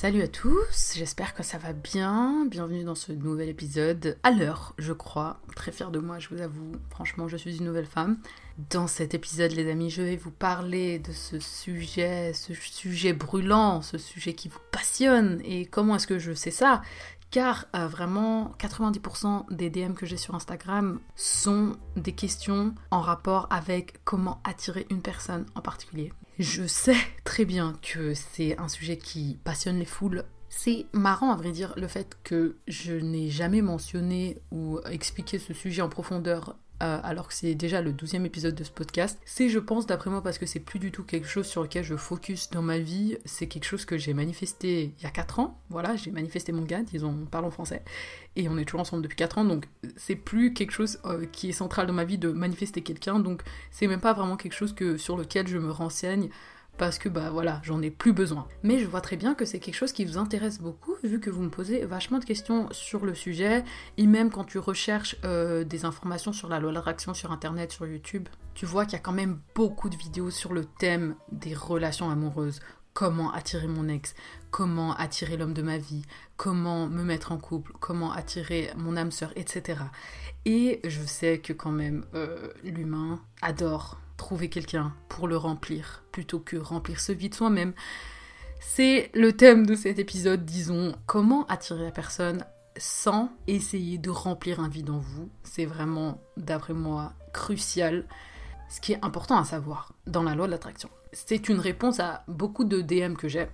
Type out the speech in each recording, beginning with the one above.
Salut à tous, j'espère que ça va bien. Bienvenue dans ce nouvel épisode. À l'heure, je crois. Très fière de moi, je vous avoue. Franchement, je suis une nouvelle femme. Dans cet épisode, les amis, je vais vous parler de ce sujet, ce sujet brûlant, ce sujet qui vous passionne. Et comment est-ce que je sais ça? Car euh, vraiment 90% des DM que j'ai sur Instagram sont des questions en rapport avec comment attirer une personne en particulier. Je sais très bien que c'est un sujet qui passionne les foules. C'est marrant à vrai dire le fait que je n'ai jamais mentionné ou expliqué ce sujet en profondeur euh, alors que c'est déjà le douzième épisode de ce podcast. C'est, je pense, d'après moi, parce que c'est plus du tout quelque chose sur lequel je focus dans ma vie. C'est quelque chose que j'ai manifesté il y a 4 ans. Voilà, j'ai manifesté mon gars, disons, on parle en français. Et on est toujours ensemble depuis 4 ans, donc c'est plus quelque chose euh, qui est central dans ma vie de manifester quelqu'un. Donc c'est même pas vraiment quelque chose que, sur lequel je me renseigne parce que bah voilà, j'en ai plus besoin. Mais je vois très bien que c'est quelque chose qui vous intéresse beaucoup vu que vous me posez vachement de questions sur le sujet et même quand tu recherches euh, des informations sur la loi d'attraction sur internet, sur YouTube, tu vois qu'il y a quand même beaucoup de vidéos sur le thème des relations amoureuses. Comment attirer mon ex, comment attirer l'homme de ma vie, comment me mettre en couple, comment attirer mon âme sœur, etc. Et je sais que quand même euh, l'humain adore trouver quelqu'un pour le remplir plutôt que remplir ce vide soi-même. C'est le thème de cet épisode, disons, comment attirer la personne sans essayer de remplir un vide en vous. C'est vraiment, d'après moi, crucial. Ce qui est important à savoir dans la loi de l'attraction. C'est une réponse à beaucoup de DM que j'ai.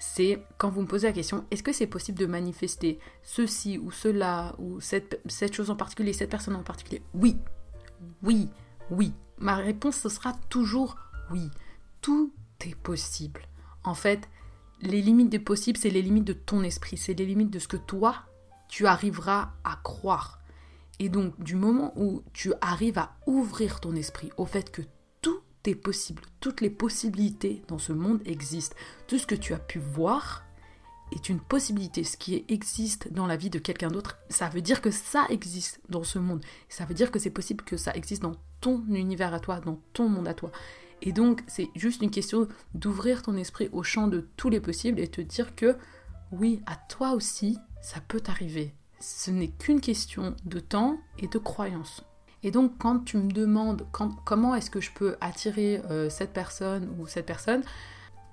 C'est quand vous me posez la question, est-ce que c'est possible de manifester ceci ou cela, ou cette, cette chose en particulier, cette personne en particulier? Oui, oui, oui, ma réponse ce sera toujours oui. Tout est possible. En fait, les limites des possibles, c'est les limites de ton esprit, c'est les limites de ce que toi, tu arriveras à croire. Et donc, du moment où tu arrives à ouvrir ton esprit au fait que tout est possible, toutes les possibilités dans ce monde existent, tout ce que tu as pu voir est une possibilité, ce qui existe dans la vie de quelqu'un d'autre, ça veut dire que ça existe dans ce monde. Ça veut dire que c'est possible que ça existe dans ton univers à toi, dans ton monde à toi. Et donc, c'est juste une question d'ouvrir ton esprit au champ de tous les possibles et te dire que oui, à toi aussi, ça peut t'arriver. Ce n'est qu'une question de temps et de croyance. Et donc, quand tu me demandes comment est-ce que je peux attirer euh, cette personne ou cette personne,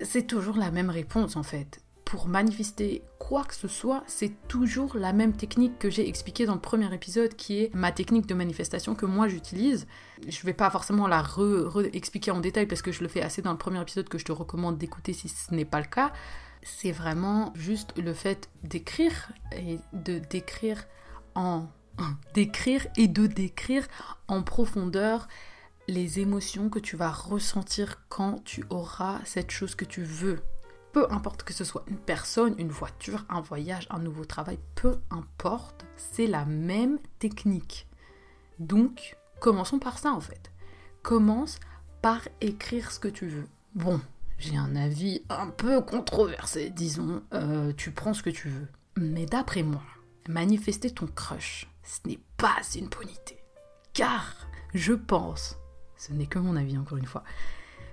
c'est toujours la même réponse en fait pour manifester quoi que ce soit, c'est toujours la même technique que j'ai expliquée dans le premier épisode, qui est ma technique de manifestation que moi j'utilise. Je vais pas forcément la re-expliquer en détail parce que je le fais assez dans le premier épisode que je te recommande d'écouter si ce n'est pas le cas. C'est vraiment juste le fait d'écrire et de décrire en d'écrire et de décrire en profondeur les émotions que tu vas ressentir quand tu auras cette chose que tu veux peu importe que ce soit une personne, une voiture, un voyage, un nouveau travail, peu importe, c'est la même technique. Donc, commençons par ça en fait. Commence par écrire ce que tu veux. Bon, j'ai un avis un peu controversé, disons, euh, tu prends ce que tu veux. Mais d'après moi, manifester ton crush, ce n'est pas une bonité. Car je pense, ce n'est que mon avis encore une fois,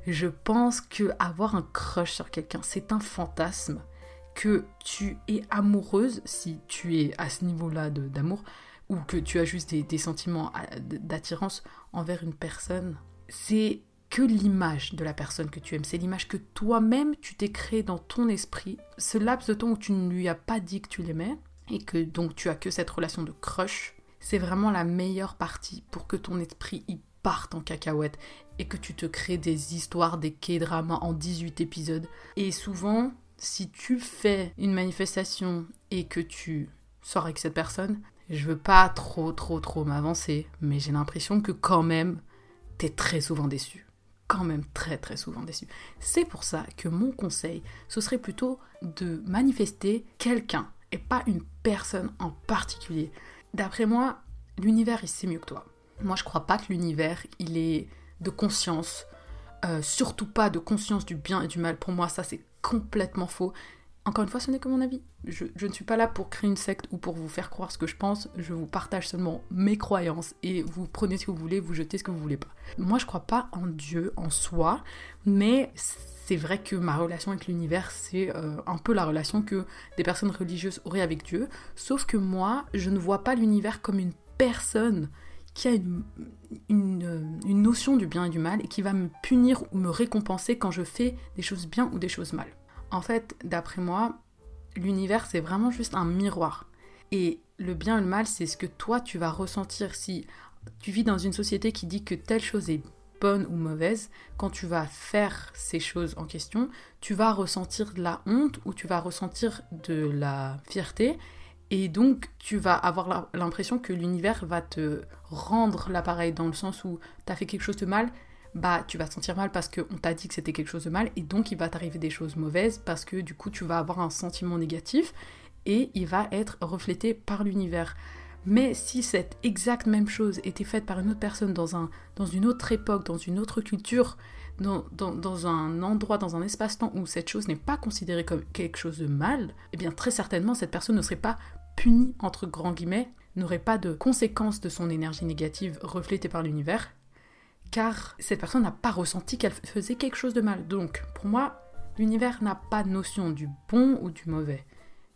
je pense que avoir un crush sur quelqu'un, c'est un fantasme que tu es amoureuse si tu es à ce niveau-là d'amour ou que tu as juste des, sentiments d'attirance envers une personne. C'est que l'image de la personne que tu aimes, c'est l'image que toi-même tu t'es créé dans ton esprit. Ce laps de temps où tu ne lui as pas dit que tu l'aimais et que donc tu as que cette relation de crush, c'est vraiment la meilleure partie pour que ton esprit y parte en cacahuète et que tu te crées des histoires, des K-dramas en 18 épisodes. Et souvent, si tu fais une manifestation et que tu sors avec cette personne, je veux pas trop, trop, trop m'avancer, mais j'ai l'impression que quand même, t'es très souvent déçu. Quand même très, très souvent déçu. C'est pour ça que mon conseil, ce serait plutôt de manifester quelqu'un et pas une personne en particulier. D'après moi, l'univers, il sait mieux que toi. Moi, je crois pas que l'univers, il est de conscience, euh, surtout pas de conscience du bien et du mal. Pour moi, ça, c'est complètement faux. Encore une fois, ce n'est que mon avis. Je, ne suis pas là pour créer une secte ou pour vous faire croire ce que je pense. Je vous partage seulement mes croyances et vous prenez ce que vous voulez, vous jetez ce que vous voulez pas. Moi, je crois pas en Dieu, en soi, mais c'est vrai que ma relation avec l'univers, c'est euh, un peu la relation que des personnes religieuses auraient avec Dieu. Sauf que moi, je ne vois pas l'univers comme une personne qui a une, une, une, notion du bien et du mal et qui va me punir ou me récompenser quand je fais des choses bien ou des choses mal. En fait, d'après moi, l'univers, c'est vraiment juste un miroir. Et le bien et le mal, c'est ce que toi, tu vas ressentir si tu vis dans une société qui dit que telle chose est bonne ou mauvaise, quand tu vas faire ces choses en question, tu vas ressentir de la honte ou tu vas ressentir de la fierté. Et donc, tu vas avoir l'impression que l'univers va te rendre l'appareil dans le sens où tu as fait quelque chose de mal, bah tu vas te sentir mal parce qu'on t'a dit que c'était quelque chose de mal et donc il va t'arriver des choses mauvaises parce que du coup tu vas avoir un sentiment négatif et il va être reflété par l'univers. Mais si cette exacte même chose était faite par une autre personne dans, un, dans une autre époque, dans une autre culture, dans, dans, un endroit, dans un espace-temps où cette chose n'est pas considérée comme quelque chose de mal, eh bien très certainement cette personne ne serait pas punie, entre grands guillemets, n'aurait pas de conséquences de son énergie négative reflétée par l'univers, car cette personne n'a pas ressenti qu'elle faisait quelque chose de mal. Donc, pour moi, l'univers n'a pas de notion du bon ou du mauvais.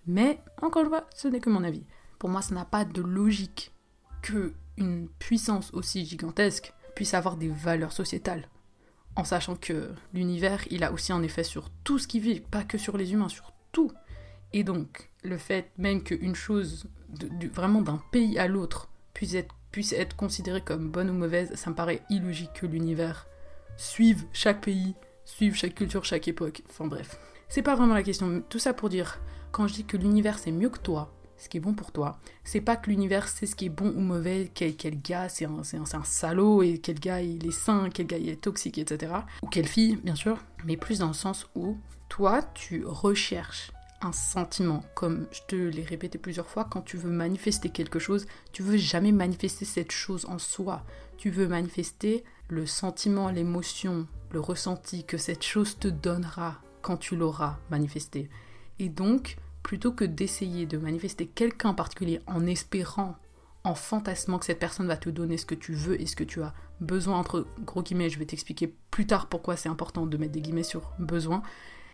Mais, encore une fois, ce n'est que mon avis. Pour moi, ça n'a pas de logique que une puissance aussi gigantesque puisse avoir des valeurs sociétales. En sachant que l'univers, il a aussi un effet sur tout ce qui vit, pas que sur les humains, sur tout. Et donc, le fait même qu'une chose, vraiment d'un pays à l'autre, puisse être considérée comme bonne ou mauvaise, ça me paraît illogique que l'univers suive chaque pays, suive chaque culture, chaque époque. Enfin bref. C'est pas vraiment la question. Tout ça pour dire, quand je dis que l'univers c'est mieux que toi, ce qui est bon pour toi, c'est pas que l'univers sait ce qui est bon ou mauvais, quel, gars c'est un, un, salaud et quel gars il est sain, quel gars il est toxique, etc. Ou quelle fille, bien sûr, mais plus dans le sens où toi tu recherches un sentiment. Comme je te l'ai répété plusieurs fois, quand tu veux manifester quelque chose, tu veux jamais manifester cette chose en soi. Tu veux manifester le sentiment, l'émotion, le ressenti que cette chose te donnera quand tu l'auras manifesté. Et donc, plutôt que d'essayer de manifester quelqu'un en particulier en espérant, en fantasmant que cette personne va te donner ce que tu veux et ce que tu as besoin, entre gros guillemets, je vais t'expliquer plus tard pourquoi c'est important de mettre des guillemets sur besoin,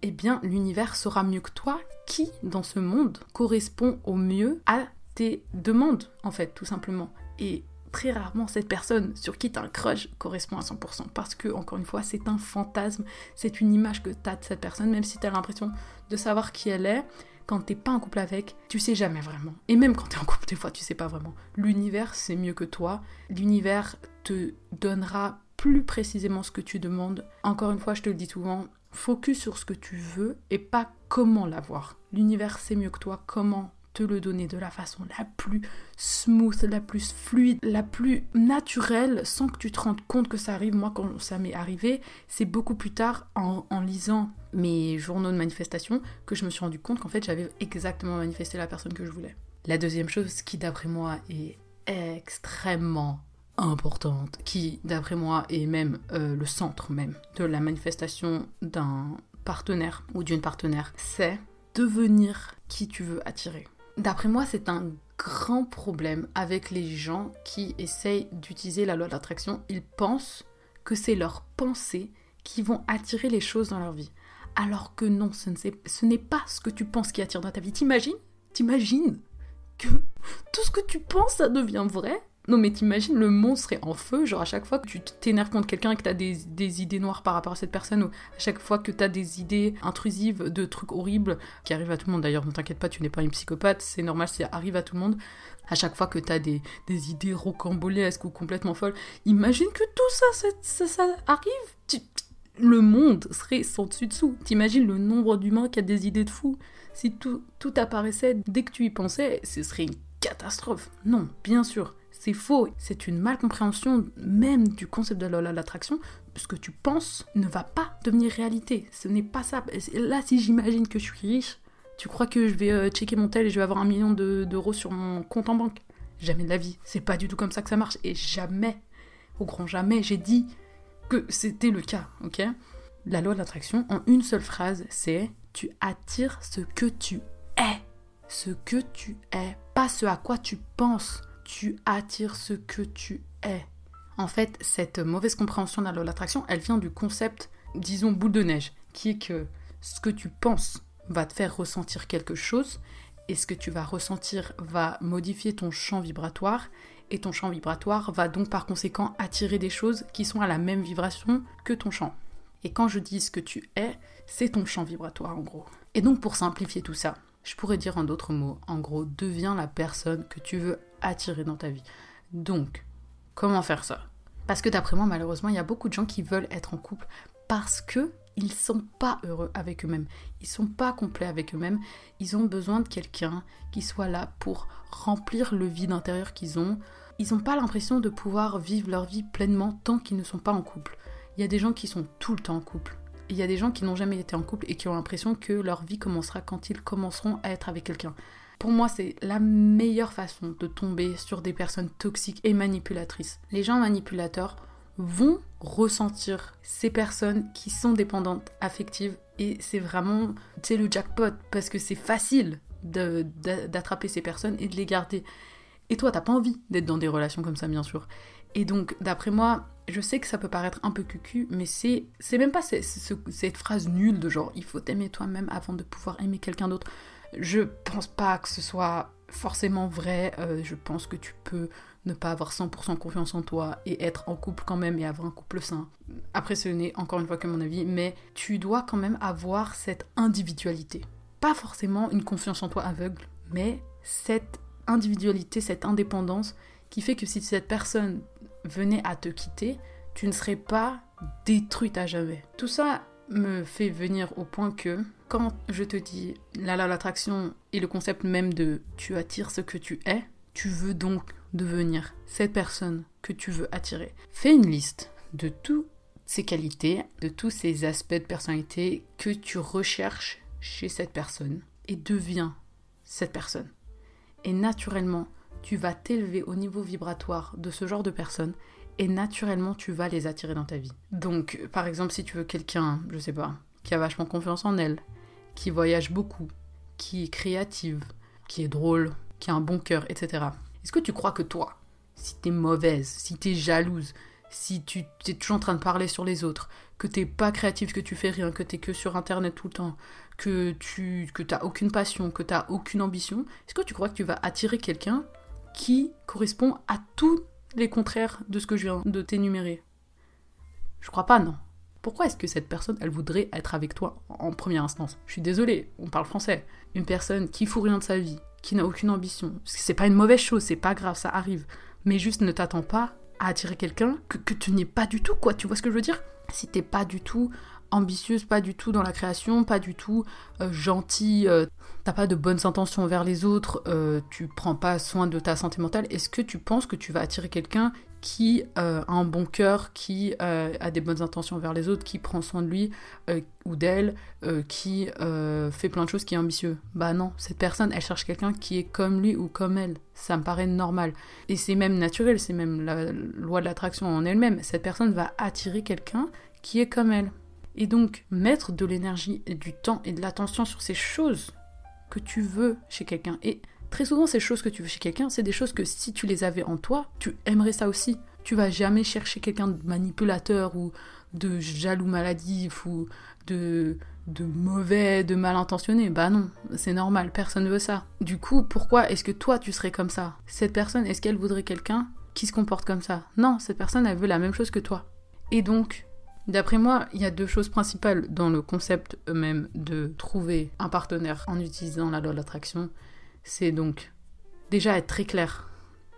eh bien l'univers saura mieux que toi qui, dans ce monde, correspond au mieux à tes demandes, en fait, tout simplement. Et très rarement, cette personne sur qui tu as un crush correspond à 100%, parce que, encore une fois, c'est un fantasme, c'est une image que tu as de cette personne, même si tu as l'impression de savoir qui elle est. Quand t'es pas en couple avec, tu sais jamais vraiment. Et même quand t'es en couple, des fois, tu sais pas vraiment. L'univers, c'est mieux que toi. L'univers te donnera plus précisément ce que tu demandes. Encore une fois, je te le dis souvent, Focus sur ce que tu veux et pas comment l'avoir. L'univers sait mieux que toi comment te le donner de la façon la plus smooth, la plus fluide, la plus naturelle, sans que tu te rendes compte que ça arrive. Moi, quand ça m'est arrivé, c'est beaucoup plus tard, en, lisant mes journaux de manifestation, que je me suis rendu compte qu'en fait, j'avais exactement manifesté la personne que je voulais. La deuxième chose qui, d'après moi, est extrêmement importante qui, d'après moi, est même euh, le centre même de la manifestation d'un partenaire ou d'une partenaire, c'est devenir qui tu veux attirer. D'après moi, c'est un grand problème avec les gens qui essayent d'utiliser la loi de l'attraction. Ils pensent que c'est leur pensée qui vont attirer les choses dans leur vie. Alors que non, ce n'est pas ce que tu penses qui attire dans ta vie. T'imagines? T'imagines que tout ce que tu penses, ça devient vrai? Non mais t'imagines, le monde serait en feu, genre à chaque fois que tu t'énerves contre quelqu'un et que t'as des, des idées noires par rapport à cette personne, ou à chaque fois que t'as des idées intrusives de trucs horribles, qui arrivent à tout le monde. D'ailleurs, ne t'inquiète pas, tu n'es pas une psychopathe, c'est normal, ça arrive à tout le monde, à chaque fois que t'as des, des idées rocambolesques ou complètement folles, imagine que tout ça, ça, ça, arrive, le monde serait sans dessus dessous, t'imagines le nombre d'humains qui a des idées de fou, si tout, tout apparaissait dès que tu y pensais, ce serait une catastrophe, non, bien sûr c'est faux. C'est une malcompréhension même du concept de l'attraction. Ce que tu penses ne va pas devenir réalité. Ce n'est pas ça. Là, si j'imagine que je suis riche, tu crois que je vais euh, checker mon tel et je vais avoir un million d'euros sur mon compte en banque Jamais de la vie. C'est pas du tout comme ça que ça marche. Et jamais, au grand jamais, j'ai dit que c'était le cas, ok? La loi de l'attraction, en une seule phrase, c'est Tu attires ce que tu es. Ce que tu es. Pas ce à quoi tu penses. Tu attires ce que tu es. En fait, cette mauvaise compréhension de la loi d'attraction, elle vient du concept, disons, boule de neige, qui est que ce que tu penses va te faire ressentir quelque chose, et ce que tu vas ressentir va modifier ton champ vibratoire, et ton champ vibratoire va donc par conséquent attirer des choses qui sont à la même vibration que ton champ. Et quand je dis ce que tu es, c'est ton champ vibratoire en gros. Et donc pour simplifier tout ça, je pourrais dire en d'autres mots, en gros, deviens la personne que tu veux attirer dans ta vie. Donc, comment faire ça? Parce que d'après moi, malheureusement, il y a beaucoup de gens qui veulent être en couple parce que ils sont pas heureux avec eux-mêmes. Ils sont pas complets avec eux-mêmes. Ils ont besoin de quelqu'un qui soit là pour remplir le vide intérieur qu'ils ont. Ils n'ont pas l'impression de pouvoir vivre leur vie pleinement tant qu'ils ne sont pas en couple. Il y a des gens qui sont tout le temps en couple. Il y a des gens qui n'ont jamais été en couple et qui ont l'impression que leur vie commencera quand ils commenceront à être avec quelqu'un. Pour moi, c'est la meilleure façon de tomber sur des personnes toxiques et manipulatrices. Les gens manipulateurs vont ressentir ces personnes qui sont dépendantes affectives et c'est vraiment, c'est le jackpot parce que c'est facile d'attraper ces personnes et de les garder. Et toi, t'as pas envie d'être dans des relations comme ça, bien sûr. Et donc, d'après moi, je sais que ça peut paraître un peu cucu, mais c'est c'est même pas cette phrase nulle de genre il faut t'aimer toi-même avant de pouvoir aimer quelqu'un d'autre. Je pense pas que ce soit forcément vrai. Euh, je pense que tu peux ne pas avoir 100% confiance en toi et être en couple quand même et avoir un couple sain. Après, ce n'est encore une fois que mon avis, mais tu dois quand même avoir cette individualité. Pas forcément une confiance en toi aveugle, mais cette individualité, cette indépendance qui fait que si cette personne venait à te quitter, tu ne serais pas détruite à jamais. Tout ça me fait venir au point que quand je te dis la l'attraction et le concept même de tu attires ce que tu es, tu veux donc devenir cette personne que tu veux attirer. Fais une liste de toutes ces qualités, de tous ces aspects de personnalité que tu recherches chez cette personne et deviens cette personne. Et naturellement, tu vas t'élever au niveau vibratoire de ce genre de personnes et naturellement tu vas les attirer dans ta vie. Donc par exemple si tu veux quelqu'un, je sais pas, qui a vachement confiance en elle, qui voyage beaucoup, qui est créative, qui est drôle, qui a un bon cœur, etc. Est-ce que tu crois que toi, si t'es mauvaise, si t'es jalouse, si tu es toujours en train de parler sur les autres, que t'es pas créative, que tu fais rien, que t'es que sur internet tout le temps, que tu que t'as aucune passion, que t'as aucune ambition, est-ce que tu crois que tu vas attirer quelqu'un qui correspond à tous les contraires de ce que je viens de t'énumérer. Je crois pas, non. Pourquoi est-ce que cette personne, elle voudrait être avec toi en première instance? Je suis désolée, on parle français. Une personne qui fout rien de sa vie, qui n'a aucune ambition. C'est pas une mauvaise chose, c'est pas grave, ça arrive. Mais juste ne t'attends pas à attirer quelqu'un que, tu n'es pas du tout, quoi. Tu vois ce que je veux dire? Si t'es pas du tout ambitieuse, pas du tout dans la création, pas du tout euh, gentille, euh, t'as pas de bonnes intentions envers les autres, euh, tu prends pas soin de ta santé mentale, est-ce que tu penses que tu vas attirer quelqu'un qui a un bon cœur, qui a des bonnes intentions envers les autres, qui prend soin de lui ou d'elle, qui fait plein de choses, qui est ambitieux? Bah non, cette personne, elle cherche quelqu'un qui est comme lui ou comme elle. Ça me paraît normal. Et c'est même naturel, c'est même la loi de l'attraction en elle-même. Cette personne va attirer quelqu'un qui est comme elle. Et donc, mettre de l'énergie du temps et de l'attention sur ces choses que tu veux chez quelqu'un. Et très souvent, ces choses que tu veux chez quelqu'un, c'est des choses que si tu les avais en toi, tu aimerais ça aussi. Tu vas jamais chercher quelqu'un de manipulateur ou de jaloux maladif ou de, de mauvais, de mal intentionné. Bah non, c'est normal, personne ne veut ça. Du coup, pourquoi est-ce que toi tu serais comme ça? Cette personne, est-ce qu'elle voudrait quelqu'un qui se comporte comme ça? Non, cette personne, elle veut la même chose que toi. Et donc, D'après moi, il y a deux choses principales dans le concept même de trouver un partenaire en utilisant la loi de l'attraction. C'est donc déjà être très clair.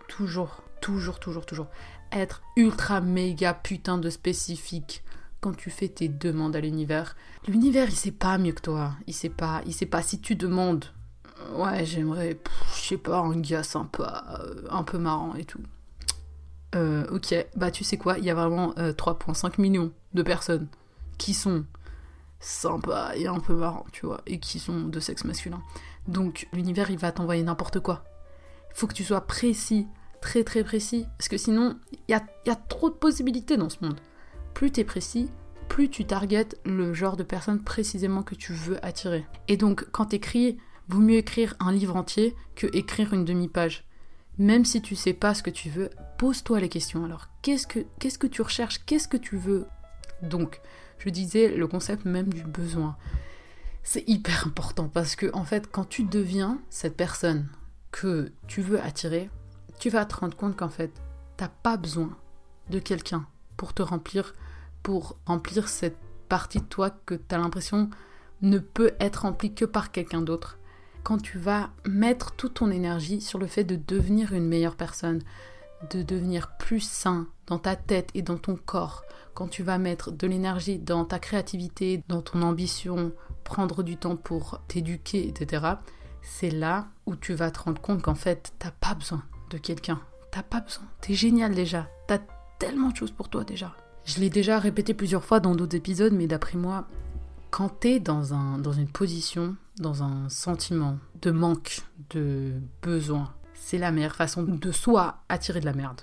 Toujours, toujours, toujours, toujours. Être ultra méga putain de spécifique quand tu fais tes demandes à l'univers. L'univers, il sait pas mieux que toi. Il sait pas, il sait pas si tu demandes. Ouais, j'aimerais, je sais pas, un gars sympa, euh, un peu marrant et tout. Euh, ok, bah tu sais quoi, il y a vraiment 3,5 euh, millions de personnes qui sont sympas et un peu marrants, tu vois, et qui sont de sexe masculin. Donc l'univers, il va t'envoyer n'importe quoi. Il faut que tu sois précis, très très précis, parce que sinon, il y a, trop de possibilités dans ce monde. Plus t'es précis, plus tu targetes le genre de personne précisément que tu veux attirer. Et donc, quand tu écris, vaut mieux écrire un livre entier que écrire une demi-page. Même si tu sais pas ce que tu veux, pose-toi les questions. Alors, qu'est-ce que, qu'est-ce que tu recherches? Qu'est-ce que tu veux Donc, je disais le concept même du besoin. C'est hyper important parce que, en fait, quand tu deviens cette personne que tu veux attirer, tu vas te rendre compte qu'en fait, t'as pas besoin de quelqu'un pour te remplir, pour remplir cette partie de toi que tu as l'impression ne peut être remplie que par quelqu'un d'autre. Quand tu vas mettre toute ton énergie sur le fait de devenir une meilleure personne, de devenir plus sain dans ta tête et dans ton corps, quand tu vas mettre de l'énergie dans ta créativité, dans ton ambition, prendre du temps pour t'éduquer, etc., c'est là où tu vas te rendre compte qu'en fait, t'as pas besoin de quelqu'un. T'as pas besoin. T'es génial déjà. T'as tellement de choses pour toi déjà. Je l'ai déjà répété plusieurs fois dans d'autres épisodes, mais d'après moi, quand t'es dans, un, dans une position, dans un sentiment de manque, de besoin, c'est la meilleure façon de soit attirer de la merde,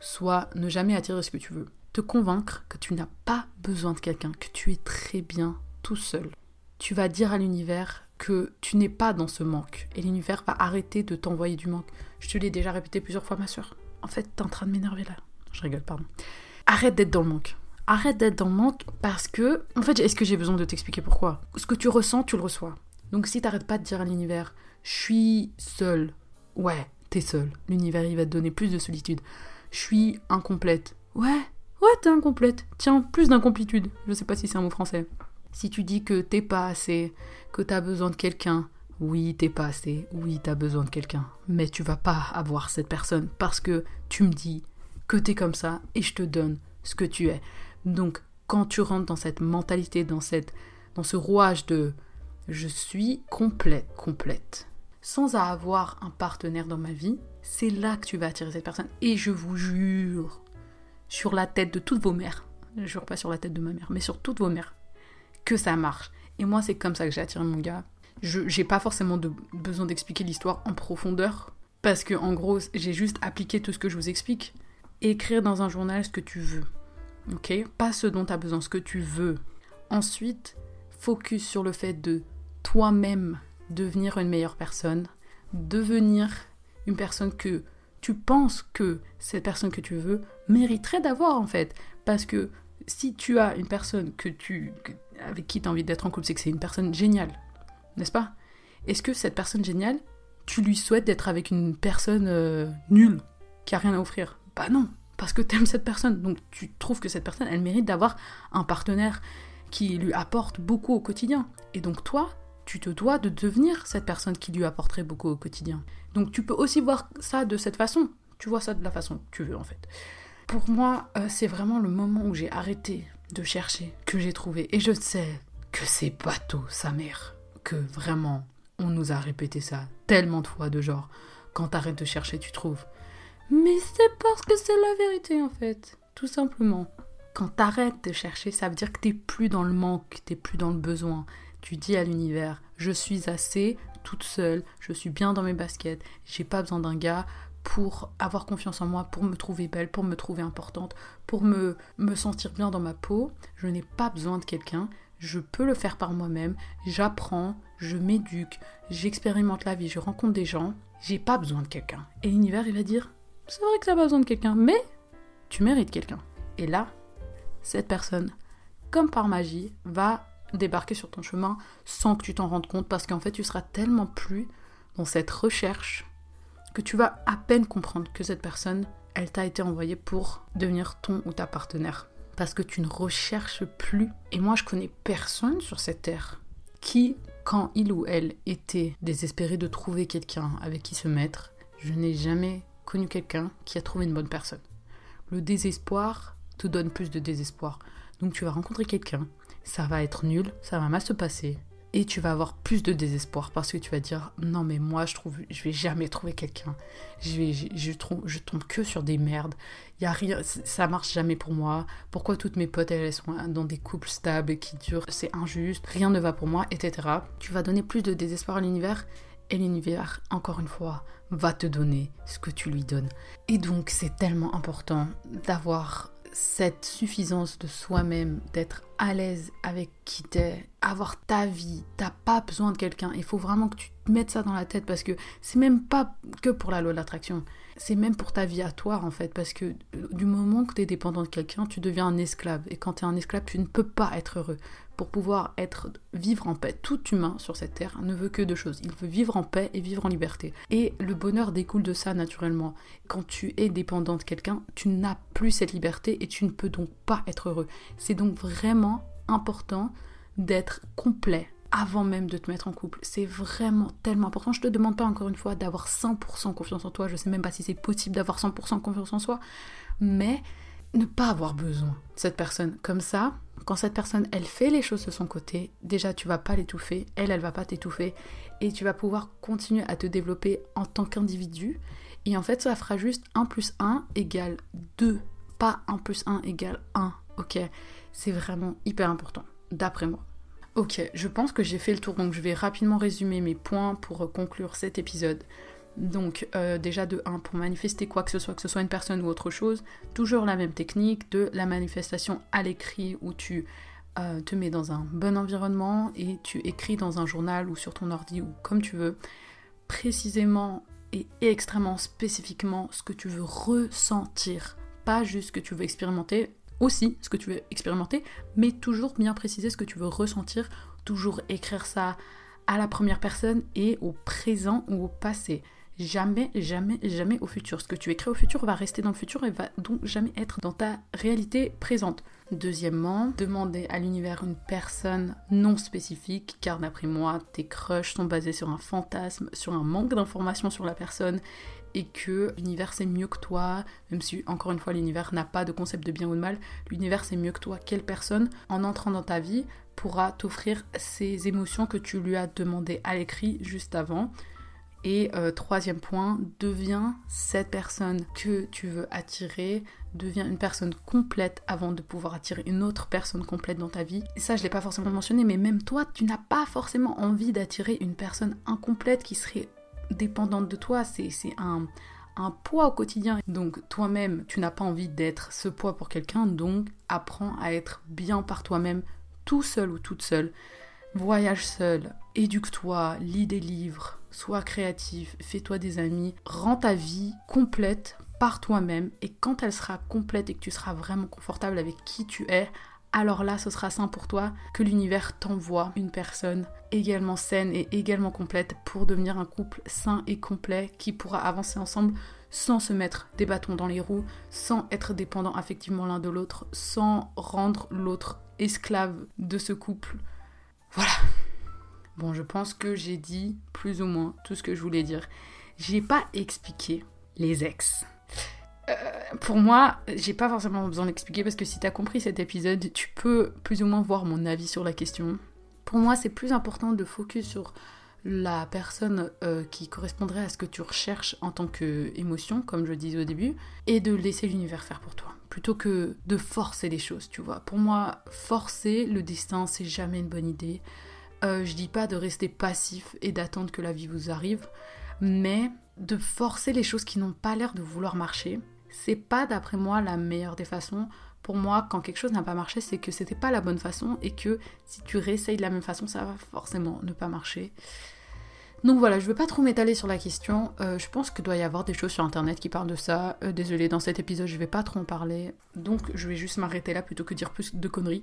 soit ne jamais attirer ce que tu veux. Te convaincre que tu n'as pas besoin de quelqu'un, que tu es très bien tout seul. Tu vas dire à l'univers que tu n'es pas dans ce manque et l'univers va arrêter de t'envoyer du manque. Je te l'ai déjà répété plusieurs fois, ma soeur. En fait, t'es en train de m'énerver là. Je rigole, pardon. Arrête d'être dans le manque. Arrête d'être dans le manque parce que, en fait, est-ce que j'ai besoin de t'expliquer pourquoi? Ce que tu ressens, tu le reçois. Donc si t'arrêtes pas de dire à l'univers, je suis seule, ouais, t'es seule. L'univers, il va te donner plus de solitude. Je suis incomplète. Ouais, ouais, t'es incomplète. Tiens, plus d'incomplétude. Je sais pas si c'est un mot français. Si tu dis que t'es pas assez, que t'as besoin de quelqu'un, oui, t'es pas assez, oui, t'as besoin de quelqu'un, mais tu vas pas avoir cette personne parce que tu me dis que t'es comme ça et je te donne ce que tu es. Donc, quand tu rentres dans cette mentalité, dans, cette, dans ce rouage de je suis complète, complète, sans avoir un partenaire dans ma vie, c'est là que tu vas attirer cette personne. Et je vous jure, sur la tête de toutes vos mères, je jure pas sur la tête de ma mère, mais sur toutes vos mères, que ça marche. Et moi, c'est comme ça que j'ai attiré mon gars. Je n'ai pas forcément besoin d'expliquer l'histoire en profondeur, parce que en gros, j'ai juste appliqué tout ce que je vous explique. Écrire dans un journal ce que tu veux. Ok? Pas ce dont tu as besoin, ce que tu veux. Ensuite, focus sur le fait de toi-même devenir une meilleure personne, devenir une personne que tu penses que cette personne que tu veux mériterait d'avoir en fait. Parce que si tu as une personne que tu, avec qui tu as envie d'être en couple, c'est que c'est une personne géniale, n'est-ce pas? Est-ce que cette personne géniale, tu lui souhaites d'être avec une personne euh, nulle, qui a rien à offrir? Bah non, parce que tu aimes cette personne. Donc tu trouves que cette personne, elle mérite d'avoir un partenaire qui lui apporte beaucoup au quotidien. Et donc toi, tu te dois de devenir cette personne qui lui apporterait beaucoup au quotidien. Donc tu peux aussi voir ça de cette façon. Tu vois ça de la façon que tu veux en fait. Pour moi, euh, c'est vraiment le moment où j'ai arrêté de chercher, que j'ai trouvé. Et je sais que c'est bateau, sa mère. Que vraiment, on nous a répété ça tellement de fois, de genre, quand t'arrêtes de chercher, tu trouves. Mais c'est parce que c'est la vérité en fait, tout simplement. Quand t'arrêtes de chercher, ça veut dire que t'es plus dans le manque, t'es plus dans le besoin. Tu dis à l'univers, je suis assez toute seule, je suis bien dans mes baskets, j'ai pas besoin d'un gars pour avoir confiance en moi, pour me trouver belle, pour me trouver importante, pour me, sentir bien dans ma peau. Je n'ai pas besoin de quelqu'un, je peux le faire par moi-même, j'apprends, je m'éduque, j'expérimente la vie, je rencontre des gens, j'ai pas besoin de quelqu'un. Et l'univers, il va dire, c'est vrai que tu pas besoin de quelqu'un, mais tu mérites quelqu'un. Et là, cette personne, comme par magie, va débarquer sur ton chemin sans que tu t'en rendes compte, parce qu'en fait, tu seras tellement plus dans cette recherche que tu vas à peine comprendre que cette personne, elle t'a été envoyée pour devenir ton ou ta partenaire. Parce que tu ne recherches plus. Et moi, je connais personne sur cette terre qui, quand il ou elle était désespéré de trouver quelqu'un avec qui se mettre, je n'ai jamais connu quelqu'un qui a trouvé une bonne personne. Le désespoir te donne plus de désespoir. Donc tu vas rencontrer quelqu'un, ça va être nul, ça va mal se passer, et tu vas avoir plus de désespoir parce que tu vas dire non mais moi je trouve je vais jamais trouver quelqu'un. Je vais je, trouve je tombe que sur des merdes. Il y a rien ça marche jamais pour moi. Pourquoi toutes mes potes elles sont dans des couples stables qui durent c'est injuste rien ne va pour moi etc tu vas donner plus de désespoir à l'univers et l'univers encore une fois va te donner ce que tu lui donnes. Et donc c'est tellement important d'avoir cette suffisance de soi-même, d'être à l'aise avec qui t'es, avoir ta vie, t'as pas besoin de quelqu'un. Il faut vraiment que tu te mettes ça dans la tête parce que c'est même pas que pour la loi de l'attraction. C'est même pour ta vie à toi en fait, parce que euh, du moment que tu es dépendant de quelqu'un, tu deviens un esclave. Et quand tu es un esclave, tu ne peux pas être heureux. Pour pouvoir être, vivre en paix, tout humain sur cette terre ne veut que deux choses. Il veut vivre en paix et vivre en liberté. Et le bonheur découle de ça naturellement. Quand tu es dépendant de quelqu'un, tu n'as plus cette liberté et tu ne peux donc pas être heureux. C'est donc vraiment important d'être complet avant même de te mettre en couple. C'est vraiment tellement important. Je te demande pas encore une fois d'avoir 100% confiance en toi. Je sais même pas si c'est possible d'avoir 100% confiance en soi. Mais ne pas avoir besoin de cette personne. Comme ça, quand cette personne, elle fait les choses de son côté, déjà tu vas pas l'étouffer, elle, elle va pas t'étouffer, et tu vas pouvoir continuer à te développer en tant qu'individu. Et en fait, ça fera juste 1 plus 1 égale 2, pas 1 plus 1 égale 1. Ok, c'est vraiment hyper important, d'après moi. Ok, je pense que j'ai fait le tour, donc je vais rapidement résumer mes points pour conclure cet épisode. Donc euh, déjà de 1, pour manifester quoi que ce soit, que ce soit une personne ou autre chose, toujours la même technique de la manifestation à l'écrit où tu euh, te mets dans un bon environnement et tu écris dans un journal ou sur ton ordi ou comme tu veux, précisément et extrêmement spécifiquement ce que tu veux ressentir, pas juste ce que tu veux expérimenter, aussi ce que tu veux expérimenter, mais toujours bien préciser ce que tu veux ressentir, toujours écrire ça à la première personne et au présent ou au passé. Jamais, jamais, jamais au futur. Ce que tu écris au futur va rester dans le futur et va donc jamais être dans ta réalité présente. Deuxièmement, demander à l'univers une personne non spécifique, car d'après moi, tes crushs sont basés sur un fantasme, sur un manque d'informations sur la personne et que l'univers c'est mieux que toi, même si encore une fois l'univers n'a pas de concept de bien ou de mal, l'univers c'est mieux que toi. Quelle personne, en entrant dans ta vie, pourra t'offrir ces émotions que tu lui as demandées à l'écrit juste avant? Et euh, troisième point, deviens cette personne que tu veux attirer, deviens une personne complète avant de pouvoir attirer une autre personne complète dans ta vie. Et ça, je ne l'ai pas forcément mentionné, mais même toi, tu n'as pas forcément envie d'attirer une personne incomplète qui serait dépendante de toi, c'est un, un poids au quotidien. Donc toi-même, tu n'as pas envie d'être ce poids pour quelqu'un, donc apprends à être bien par toi-même, tout seul ou toute seule. Voyage seul, éduque-toi, lis des livres, sois créatif, fais-toi des amis, rends ta vie complète par toi-même et quand elle sera complète et que tu seras vraiment confortable avec qui tu es, alors là, ce sera sain pour toi que l'univers t'envoie une personne également saine et également complète pour devenir un couple sain et complet qui pourra avancer ensemble sans se mettre des bâtons dans les roues, sans être dépendant affectivement l'un de l'autre, sans rendre l'autre esclave de ce couple. Voilà. Bon, je pense que j'ai dit plus ou moins tout ce que je voulais dire. J'ai pas expliqué les ex. Euh, pour moi, j'ai pas forcément besoin d'expliquer parce que si t'as compris cet épisode, tu peux plus ou moins voir mon avis sur la question. Pour moi, c'est plus important de focus sur la personne euh, qui correspondrait à ce que tu recherches en tant qu'émotion, comme je disais au début, et de laisser l'univers faire pour toi, plutôt que de forcer les choses, tu vois. Pour moi, forcer le destin, c'est jamais une bonne idée. Euh, je dis pas de rester passif et d'attendre que la vie vous arrive, mais de forcer les choses qui n'ont pas l'air de vouloir marcher c'est pas d'après moi la meilleure des façons. Pour moi, quand quelque chose n'a pas marché, c'est que c'était pas la bonne façon et que si tu réessayes de la même façon, ça va forcément ne pas marcher. Donc voilà, je ne veux pas trop m'étaler sur la question. Euh, je pense qu'il doit y avoir des choses sur internet qui parlent de ça. Euh, désolé, dans cet épisode, je vais pas trop en parler. Donc je vais juste m'arrêter là plutôt que dire plus de conneries.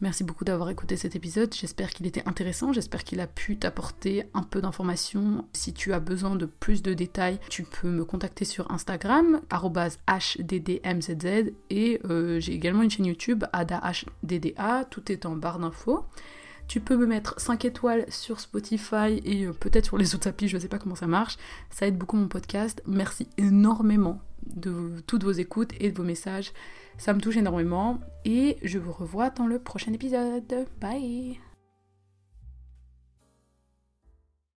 Merci beaucoup d'avoir écouté cet épisode. J'espère qu'il était intéressant. J'espère qu'il a pu t'apporter un peu d'informations. Si tu as besoin de plus de détails, tu peux me contacter sur Instagram, HDDMZZ. Et euh, j'ai également une chaîne YouTube, AdaHDDA. Tout est en barre d'infos. Tu peux me mettre 5 étoiles sur Spotify et euh, peut-être sur les autres applis, je ne sais pas comment ça marche. Ça aide beaucoup mon podcast. Merci énormément de toutes vos écoutes et de vos messages. Ça me touche énormément. Et je vous revois dans le prochain épisode. Bye